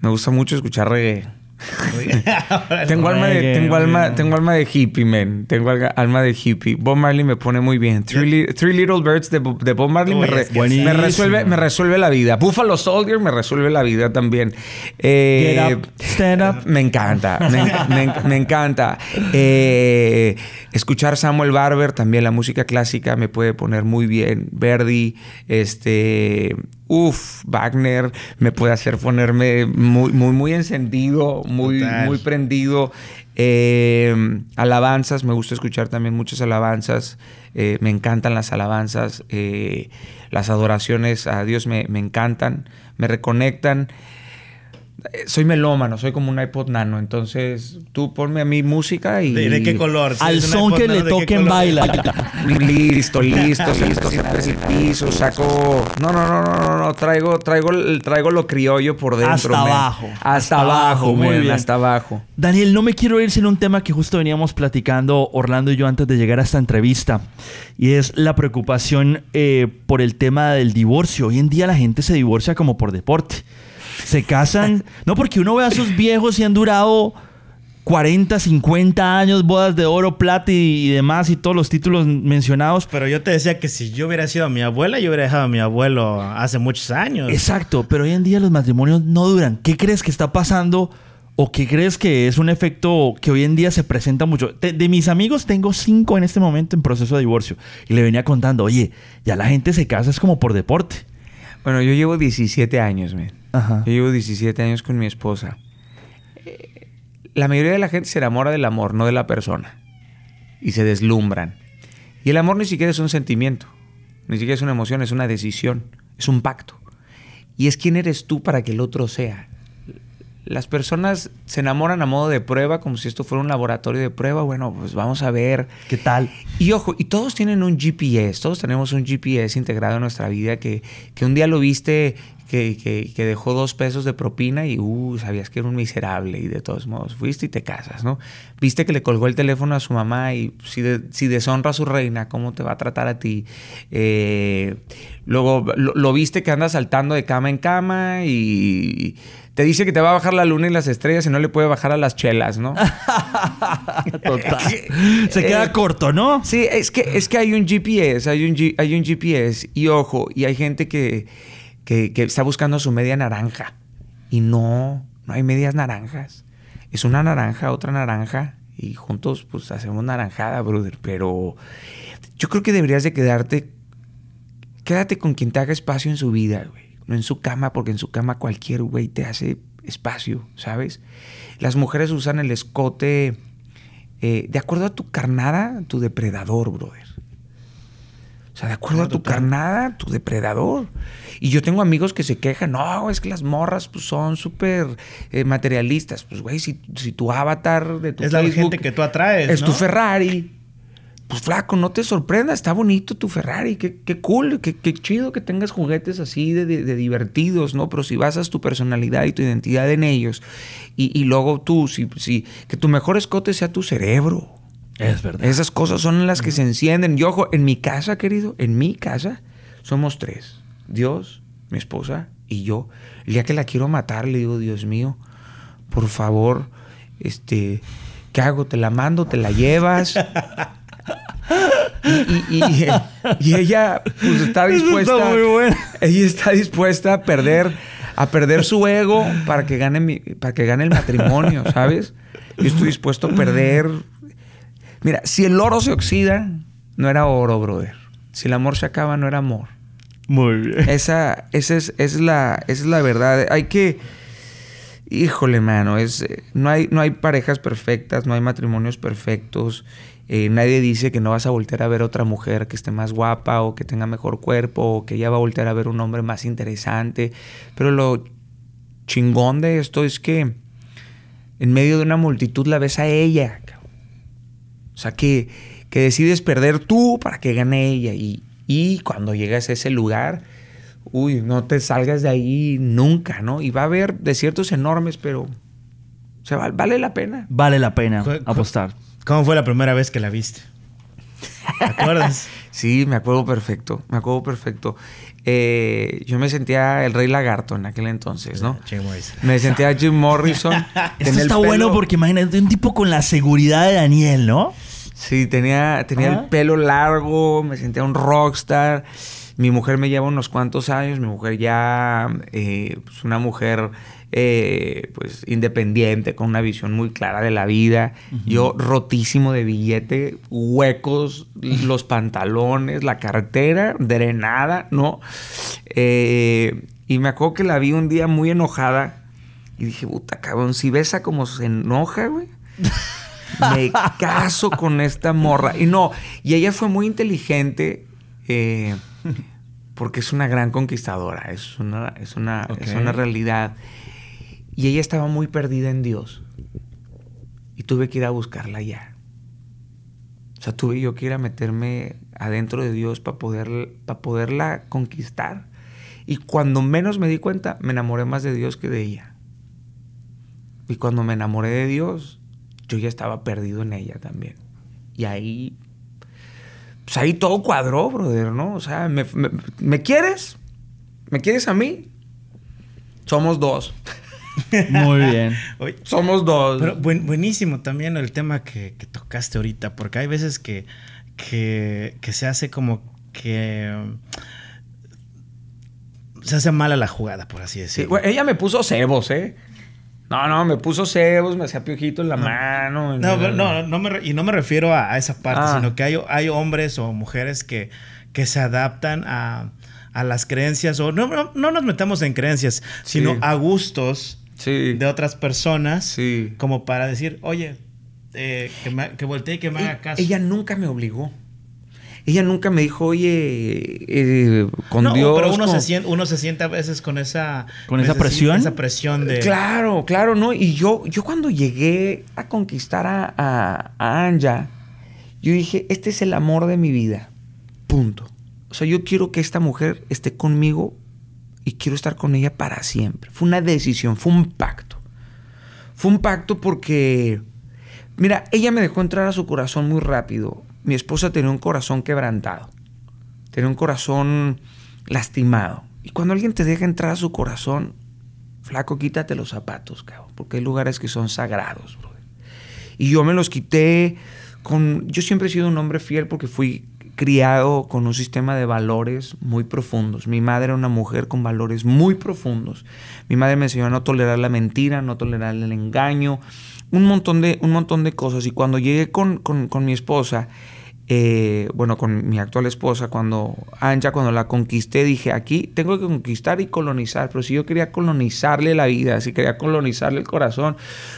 Me gusta mucho escuchar reggae. [laughs] tengo, alma de, tengo, alma, tengo alma de hippie, man. Tengo alma de hippie. Bob Marley me pone muy bien. Three, Li- Three Little Birds de, de Bob Marley me, re- resuelve, me resuelve la vida. Buffalo Soldier me resuelve la vida también. Eh, Get up, stand up. Me encanta, me, me- me encanta. Eh, escuchar Samuel Barber, también la música clásica me puede poner muy bien. Verdi, este, uff, Wagner me puede hacer ponerme muy, muy, muy encendido, muy, Total. muy prendido. Eh, alabanzas, me gusta escuchar también muchas alabanzas. Eh, me encantan las alabanzas. eh, las adoraciones a Dios me, me encantan, me reconectan. Eh, Soy melómano, soy como un iPod nano. Entonces, tú ponme a mí música y. ¿De, de qué color? Si Al son que Nano, le ¿de qué toquen baila. Listo, listo, listo. Siempre el piso, saco. No, no, no, no, no, no. Traigo, traigo, traigo lo criollo por dentro. Hasta man. abajo. Hasta, Hasta abajo, abajo, muy man, bien. Hasta abajo. Daniel, no me quiero ir sin un tema que justo veníamos platicando Orlando y yo antes de llegar a esta entrevista. Y es la preocupación eh, por el tema del divorcio. Hoy en día la gente se divorcia como por deporte. Se casan, no porque uno ve a sus viejos y han durado 40, 50 años, bodas de oro, plata y, y demás, y todos los títulos mencionados. Pero yo te decía que si yo hubiera sido mi abuela, yo hubiera dejado a mi abuelo hace muchos años. Exacto, pero hoy en día los matrimonios no duran. ¿Qué crees que está pasando? ¿O qué crees que es un efecto que hoy en día se presenta mucho? De, de mis amigos tengo cinco en este momento en proceso de divorcio. Y le venía contando, oye, ya la gente se casa es como por deporte. Bueno, yo llevo 17 años, man. Ajá. Yo llevo 17 años con mi esposa. Eh, La mayoría de la gente se enamora del amor, no de la persona. Y se deslumbran. Y el amor ni siquiera es un sentimiento, ni siquiera es una emoción, es una decisión, es un pacto. Y es quién eres tú para que el otro sea. Las personas se enamoran a modo de prueba, como si esto fuera un laboratorio de prueba. Bueno, pues vamos a ver. ¿Qué tal? Y ojo, y todos tienen un GPS, todos tenemos un GPS integrado en nuestra vida que, que un día lo viste que, que- que dejó dos pesos de propina y uh, sabías que era un miserable y de todos modos fuiste y te casas, ¿no? Viste que le colgó el teléfono a su mamá y si, de- si deshonra a su reina, ¿cómo te va a tratar a ti? Eh, luego lo, lo viste que anda saltando de cama en cama y te dice que te va a bajar la luna y las estrellas y no le puede bajar a las chelas, ¿no? [laughs] Total. Se queda Eh, corto, ¿no? Sí, es que, es que hay un GPS, hay un, G- hay un GPS y ojo, y hay gente que, que, que está buscando su media naranja y no, no hay medias naranjas. Es una naranja, otra naranja y juntos pues hacemos naranjada, brother. Pero yo creo que deberías de quedarte, quédate con quien te haga espacio en su vida, güey. No en su cama, porque en su cama cualquier güey te hace espacio, ¿sabes? Las mujeres usan el escote eh, de acuerdo a tu carnada, tu depredador, brother. Sea, de acuerdo a tu total. carnada, tu depredador. Y yo tengo amigos que se quejan, no, es que las morras pues, son súper eh, materialistas. Pues, güey, si, si tu avatar de tu Es la gente que tú atraes, Es tu. Ferrari. Pues flaco, no te sorprenda, está bonito tu Ferrari, qué, qué cool, qué, qué chido que tengas juguetes así de, de- de divertidos, ¿no? Pero si basas tu personalidad y tu identidad en ellos, y, y luego tú, si, si, que tu mejor escote sea tu cerebro. Es verdad. Esas cosas son las que se encienden. Y ojo, en mi casa, querido, en mi casa, somos tres. Dios, mi esposa y yo. El día que la quiero matar, le digo, Dios mío, por favor, este, ¿qué hago? ¿Te la mando? ¿Te la llevas? Y, y- y- y ella pues está Eso está dispuesta muy bueno. ella está dispuesta a perder a perder su ego para que gane mi- para que gane el matrimonio sabes yo estoy dispuesto a perder mira si el oro se oxida no era oro brother si el amor se acaba no era amor Muy bien. esa, esa, es, es la, esa es la verdad. Hay que. Híjole, mano. Es, eh, no, hay, no hay parejas perfectas, no hay matrimonios perfectos. eh, nadie dice que no vas a voltear a ver otra mujer que esté más guapa o que tenga mejor cuerpo o que ella va a voltear a ver un hombre más interesante. Pero lo chingón de esto es que en medio de una multitud la ves a ella. cabrón. O sea, que, que decides perder tú para que gane ella. Y, y cuando llegas a ese lugar, uy, no te salgas de ahí nunca, ¿no? Y va a haber desiertos enormes, pero o sea, vale la pena. Vale la pena apostar. ¿Cómo fue la primera vez que la viste? ¿Te acuerdas? [laughs] sí, me acuerdo perfecto, me acuerdo perfecto. Eh, yo me sentía el rey lagarto en aquel entonces, ¿no? Jim Morrison. Me sentía Jim Morrison. [laughs] Esto está pelo- bueno porque imagínate un tipo con la seguridad de Daniel, ¿no? Sí, tenía, tenía Ajá. el pelo largo, me sentía un rockstar. Mi mujer me lleva unos cuantos años, mi mujer ya, eh, pues una mujer eh, pues independiente, con una visión muy clara de la vida. Yo rotísimo de billete, huecos, [laughs] los pantalones, la cartera, drenada, ¿no? Eh, y me acuerdo que la vi un día muy enojada y dije, puta cabrón, si ves a cómo se enoja, güey [laughs] me caso con esta morra. Y no, y ella fue muy inteligente eh, porque es una gran conquistadora, es una, es, una, es una realidad. Y ella estaba muy perdida en Dios. Y tuve que ir a buscarla ya. O sea, tuve yo que ir a meterme adentro de Dios para poder, para poderla conquistar. Y cuando menos me di cuenta, me enamoré más de Dios que de ella. Y cuando me enamoré de Dios, yo ya estaba perdido en ella también. Y ahí, pues ahí todo cuadró, brother, ¿no? O sea, ¿me, me- me quieres? ¿Me quieres a mí? Somos dos. Muy bien. [laughs] Somos dos. Pero buen- buenísimo también el tema que, que tocaste ahorita, porque hay veces que, que, que se hace como que se hace mala la jugada, por así Sí, decirlo. ella me puso cebos, ¿eh? No, no, me puso cebos, me hacía piojito en la mano. No, pero no, no me y no me refiero a, a esa parte, Ah. sino que hay, hay hombres o mujeres que, que se adaptan a, a las creencias, o no, no, no nos metamos en creencias, sino Sí. a gustos Sí. de otras personas, Sí. como para decir, oye, eh, que, me, que voltee y que me haga caso. Ella nunca me obligó. Ella nunca me dijo, oye, eh, con No, Dios. pero uno con- se, siente, uno se siente a veces con esa... ¿Con esa necesi- presión? Esa presión de... Claro, claro, ¿no? Y yo, yo cuando llegué a conquistar a, a, a Anja, yo dije, este es el amor de mi vida. Punto. O sea, yo quiero que esta mujer esté conmigo y quiero estar con ella para siempre. Fue una decisión, fue un pacto. Fue un pacto porque, mira, ella me dejó entrar a su corazón muy rápido. Mi esposa tenía un corazón quebrantado. Tenía un corazón lastimado. Y cuando alguien te deja entrar a su corazón, flaco, quítate los zapatos, cabrón. Porque hay lugares que son sagrados, brother. Y yo me los quité con... Yo siempre he sido un hombre fiel porque fui criado con un sistema de valores muy profundos. Mi madre era una mujer con valores muy profundos. Mi madre me enseñó a no tolerar la mentira, no tolerar el engaño, un montón de, un montón de cosas. Y cuando llegué con, con- con mi esposa, eh, bueno, con mi actual esposa, cuando Anja, cuando la conquisté, dije, aquí tengo que conquistar y colonizar, pero si yo quería colonizarle la vida, si quería colonizarle el corazón,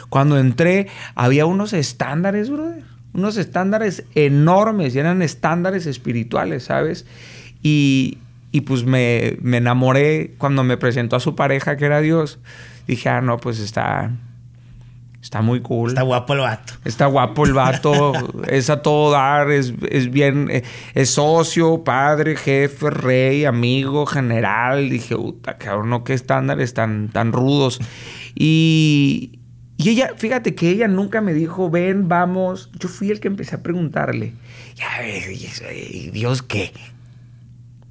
cuando entré había unos estándares, brother, unos estándares enormes, y eran estándares espirituales, ¿sabes? Y, y pues me, me enamoré cuando me presentó a su pareja, que era Dios. Dije, ah, no, pues está, está muy cool. Está guapo el vato. Está guapo el vato, [laughs] es a todo dar, es, es bien, eh, es socio, padre, jefe, rey, amigo, general. Dije, puta, cabrón, no, qué estándares tan, tan rudos. Y, y ella, fíjate que ella nunca me dijo, ven, vamos. Yo fui el que empecé a preguntarle, ya, ves, ¿y Dios qué?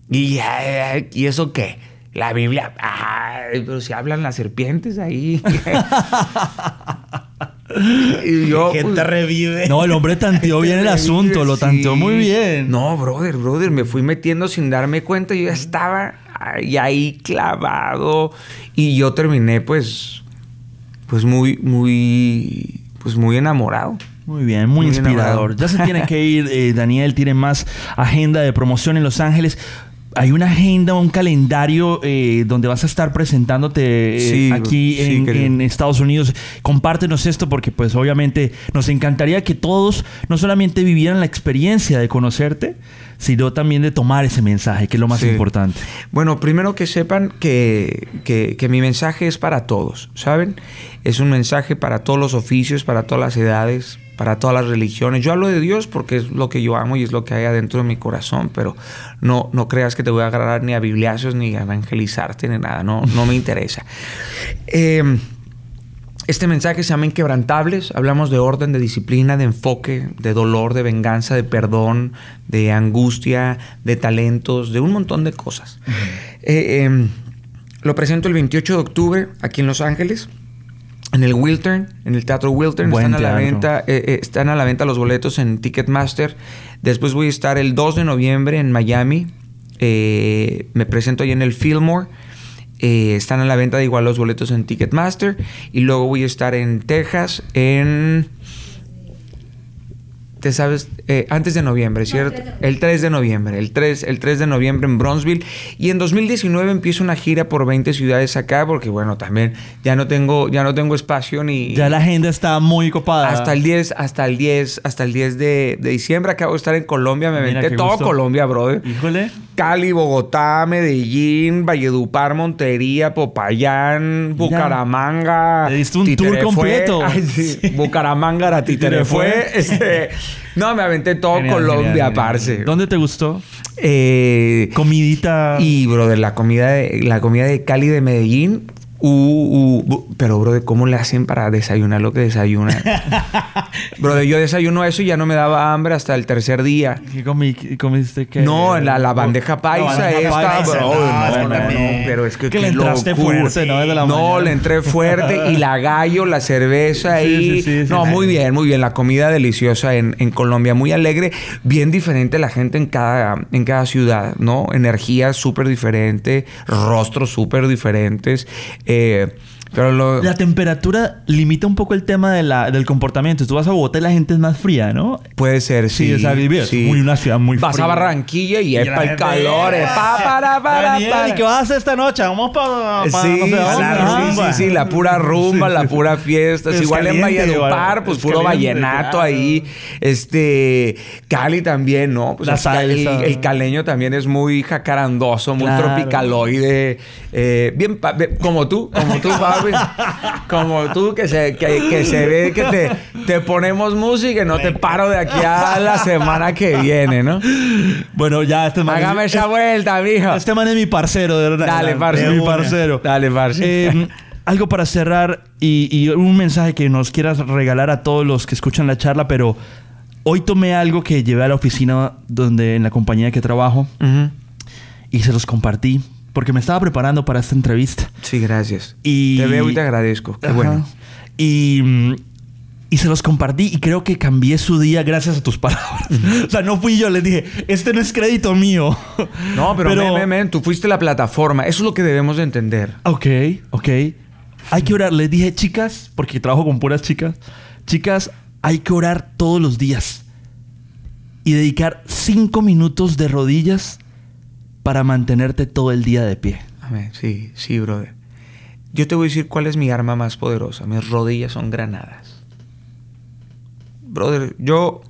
¿Y, ya, ¿Y eso qué? La Biblia, ay, pero si hablan las serpientes ahí. [laughs] [laughs] [laughs] y yo, Gente pues, revive. No, el hombre tanteó bien el asunto, lo tanteó muy bien. No, brother, brother, me fui metiendo sin darme cuenta. Yo ya estaba ahí, ahí clavado. Y yo terminé, pues, pues muy, muy, pues muy enamorado. Muy bien, muy, Muy inspirador. enamorado. Ya se tiene que ir, eh, Daniel, tiene más agenda de promoción en Los Ángeles. Hay una agenda, un calendario eh, donde vas a estar presentándote eh, Sí, aquí sí, en, Estados Unidos. Compártenos esto porque pues obviamente nos encantaría que todos no solamente vivieran la experiencia de conocerte, sino también de tomar ese mensaje, que es lo más Sí. importante. Bueno, primero que sepan que, que- que mi mensaje es para todos, ¿saben? Es un mensaje para todos los oficios, para todas las edades, para todas las religiones. Yo hablo de Dios porque es lo que yo amo y es lo que hay adentro de mi corazón, pero no, no creas que te voy a agarrar ni a bibliazos, ni a evangelizarte, ni nada, no, no me interesa. [laughs] Eh, Este mensaje se llama Inquebrantables. Hablamos de orden, de disciplina, de enfoque, de dolor, de venganza, de perdón, de angustia, de talentos, de un montón de cosas. Eh, em, lo presento el 28 de octubre aquí en Los Ángeles. En el Wiltern, en el Teatro Wiltern, Buen están a, la venta, eh, eh, están a la venta los boletos en Ticketmaster. Después voy a estar el 2 de noviembre en Miami. Eh, me presento ahí en el Fillmore. Están a la venta de igual los boletos en Ticketmaster. Y luego voy a estar en Texas en... Te sabes, Eh, antes de noviembre, ¿cierto? el 3 de noviembre. El 3, el 3 de noviembre en Bronzeville. Y en 2019 empiezo una gira por 20 ciudades acá, porque bueno, también ya no tengo, ya no tengo espacio ni. Ya la agenda está muy copada. Hasta el 10, hasta el 10, hasta el 10 de, de diciembre acabo de estar en Colombia, me Mira aventé todo gusto. Colombia, brother. Híjole. Cali, Bogotá, Medellín, Valledupar, Montería, Popayán, Bucaramanga. Le diste un tour completo. [laughs] Ay, sí. Sí. Bucaramanga, fue. fue. Este, [laughs] no, me aventé todo Genial, Colombia, genial, genial. parce. ¿Dónde te gustó? Eh, Comidita. y, brother, la comida de, la comida de Cali de Medellín. Uh, uh, pero, brother, ¿cómo le hacen para desayunar lo que desayuna? [laughs] brother, yo desayuno eso y ya no me daba hambre hasta el tercer día. ¿Qué comí- comiste? ¿Qué? No, la, la bandeja paisa bandeja esta, bro. no, No, no, pero es que, Que le entraste locura. fuerte, ¿no? La no, mañana. le entré fuerte y la gallo, la cerveza Sí, y... sí, sí, sí. no, muy bien, muy bien. La comida deliciosa en, en Colombia, muy alegre, bien diferente la gente en cada, en cada ciudad, ¿no? Energía súper diferente, rostros súper diferentes. Eh, eh, pero lo... La temperatura limita un poco el tema de la, del comportamiento. Tú vas a Bogotá y la gente es más fría, ¿no? Puede ser, sí. Sí, o sea, vivir. Es muy una ciudad muy Vas fría. a Barranquilla y, la epa el calor, epa, para, para, Daniel, para. ¿y qué vas a hacer esta noche? Vamos para... Sí, sí, sí, sí, sí, la pura rumba, la pura fiesta. Es igual en Valledupar, pues Es puro caliente, vallenato claro. ahí. Este, Cali también, ¿no? Pues La el, cal- el- el caleño también es muy jacarandoso, muy Claro. tropicaloide. eh, bien, pa- bien- como tú, como tú, [laughs] papi. como tú, que se, que, que se ve que te, te ponemos música y no te paro de aquí a la semana que viene, ¿no? Bueno, ya este man... Hágame esa vuelta, mijo. Este man es mi parcero, de verdad. Dale, parce. Mi parcero. Dale, parce. Eh, algo para cerrar y, y un mensaje que nos quieras regalar a todos los que escuchan la charla, pero hoy tomé algo que llevé a la oficina donde en la compañía que trabajo y se los compartí porque me estaba preparando para esta entrevista. Sí, gracias. Y- Te veo y te agradezco. Qué Ajá. bueno. Y, y se los compartí y creo que cambié su día gracias a tus [laughs] palabras. o sea, no fui yo, les dije, este no es crédito mío. No, pero, men, men, men, tú fuiste la plataforma. Eso es lo que debemos de entender. Ok, ok. Hay que orar. Les dije, chicas, porque trabajo con puras chicas. Chicas, hay que orar todos los días. Y dedicar cinco minutos de rodillas para mantenerte todo el día de pie. Amén. Sí, sí, brother. Yo te voy a decir cuál es mi arma más poderosa. Mis rodillas son granadas. Brother, yo,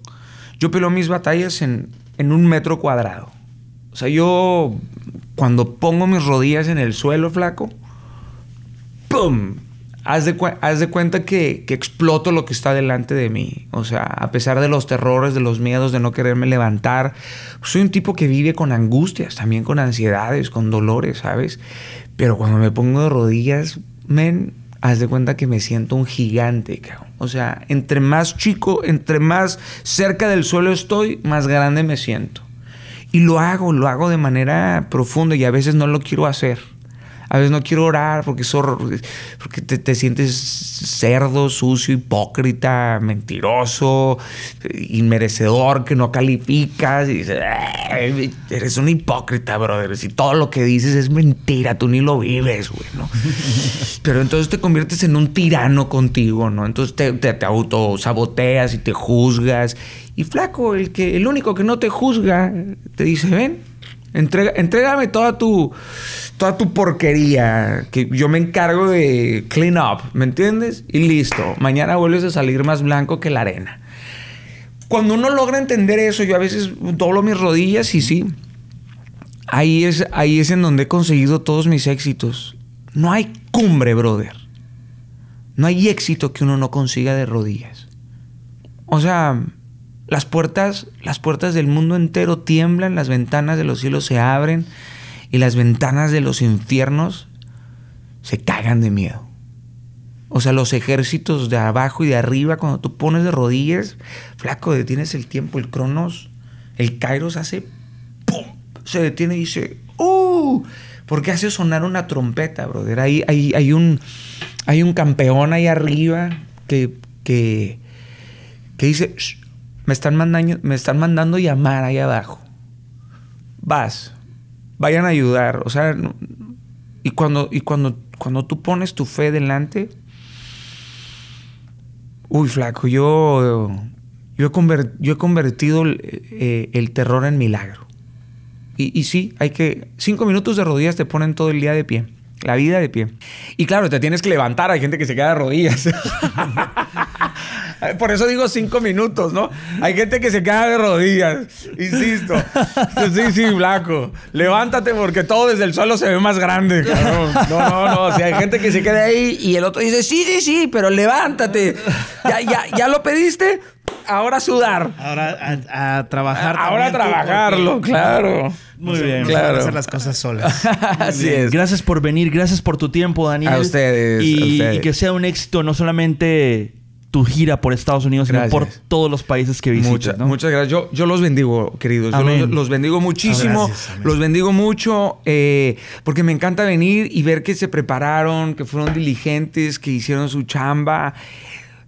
yo peleo mis batallas en, en un metro cuadrado. O sea, yo cuando pongo mis rodillas en el suelo, flaco, ¡pum! Haz de, haz de cuenta que, que exploto lo que está delante de mí. O sea, a pesar de los terrores, de los miedos, de no quererme levantar, soy un tipo que vive con angustias, también con ansiedades, con dolores, ¿sabes? Pero cuando me pongo de rodillas, men, haz de cuenta que me siento un gigante, cabrón. O sea, entre más chico, entre más cerca del suelo estoy, más grande me siento. Y lo hago, lo hago de manera profunda y a veces no lo quiero hacer. A veces no quiero orar porque, hor- porque te, te sientes cerdo, sucio, hipócrita, mentiroso, inmerecedor, que no calificas. Y dices, "Ay, eres un hipócrita, brother. Si todo lo que dices es mentira, tú ni lo vives, güey, ¿no? [laughs] Pero entonces te conviertes en un tirano contigo, ¿no? Entonces te, te, te autosaboteas y te juzgas. Y flaco, el, que, el único que no te juzga, te dice, ven, entrega, toda tu, toda tu porquería, que yo me encargo de clean up, ¿me entiendes? Y listo, mañana vuelves a salir más blanco que la arena. Cuando uno logra entender eso, yo a veces doblo mis rodillas y sí, ahí es, ahí es en donde he conseguido todos mis éxitos. No hay cumbre, brother. No hay éxito que uno no consiga de rodillas. O sea, las puertas, las puertas del mundo entero tiemblan, las ventanas de los cielos se abren y las ventanas de los infiernos se cagan de miedo. O sea, los ejércitos de abajo y de arriba, cuando tú pones de rodillas, flaco, detienes el tiempo, el cronos, el kairos hace ¡pum! Se detiene y dice ¡Uh! Porque hace sonar una trompeta, brother. Hay, hay, hay, un, hay un campeón ahí arriba que, que, que dice, "Shh, me están, mandando, me están mandando llamar ahí abajo. Vas, vayan a ayudar. O sea, y cuando, y cuando, cuando tú pones tu fe delante, uy, flaco, yo, yo, he, conver- yo he convertido el, eh, el terror en milagro. Y, y sí, hay que. Cinco minutos de rodillas te ponen todo el día de pie. La vida de pie. Y claro, te tienes que levantar. Hay gente que se queda de rodillas. [laughs] [laughs] Por eso digo cinco minutos, ¿no? Hay gente que se queda de rodillas. Insisto. Sí, sí, blanco. Levántate porque todo desde el suelo se ve más grande, cabrón. No, no, no. O sea, hay gente que se queda ahí y el otro dice, sí, sí, sí, pero levántate. ¿Ya, ya, ya lo pediste? Ahora sudar. Ahora a, a trabajar. Ahora tú, trabajarlo, porque claro. se- bien. a Claro. hacer las cosas solas. [laughs] Así es. Gracias por venir, gracias por tu tiempo, Daniel. A ustedes, Y, a ustedes. y que sea un éxito no solamente tu gira por Estados Unidos, sino por Gracias. todos los países que visites. Mucha- ¿no? Muchas gracias. Yo, yo los bendigo, queridos. Yo los, los bendigo muchísimo. Gracias, amén. los bendigo mucho eh, porque me encanta venir y ver que se prepararon, que fueron diligentes, que hicieron su chamba.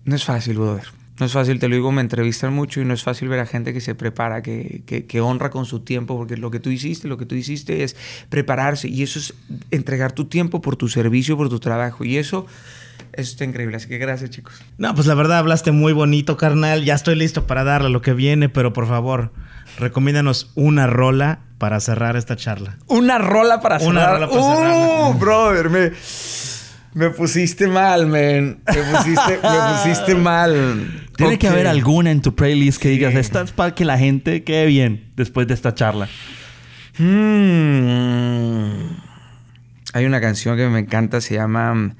No es fácil, brother. No es fácil, te lo digo, me entrevistan mucho y no es fácil ver a gente que se prepara, que, que- que honra con su tiempo, porque lo que tú hiciste, lo que tú hiciste es prepararse y eso es entregar tu tiempo por tu servicio, por tu trabajo y eso, eso está increíble. Así que gracias, chicos. No, pues la verdad hablaste muy bonito, carnal. Ya estoy listo para darle lo que viene, pero por favor, recomiéndanos una rola para cerrar esta charla. Una rola para Una cerrar. rola para uh, cerrarla. brother, me, me pusiste mal, man. Me pusiste, me pusiste [laughs] mal. Tiene que haber alguna en tu playlist que digas, esta es para que la gente quede bien después de esta charla. Hmm. Hay una canción que me encanta, se llama,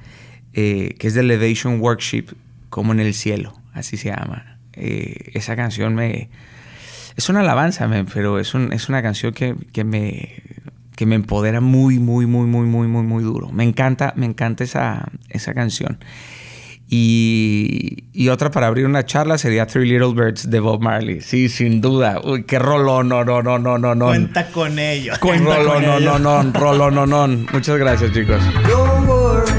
eh, que es de Elevation Worship, como en el cielo, así se llama. Eh, esa canción me... Es una alabanza, man, pero es, un- es una canción que, que me, que me empodera muy, muy, muy, muy, muy, muy, muy duro. Me encanta, me encanta esa, esa canción. Y, y otra para abrir una charla sería Three Little Birds de Bob Marley. Sí, sin duda. Uy, qué rolón, no, no, no, no, no, no. Cuenta con ello. Rolón, no, no, no, rolón, no, no. Muchas gracias, chicos. Don't worry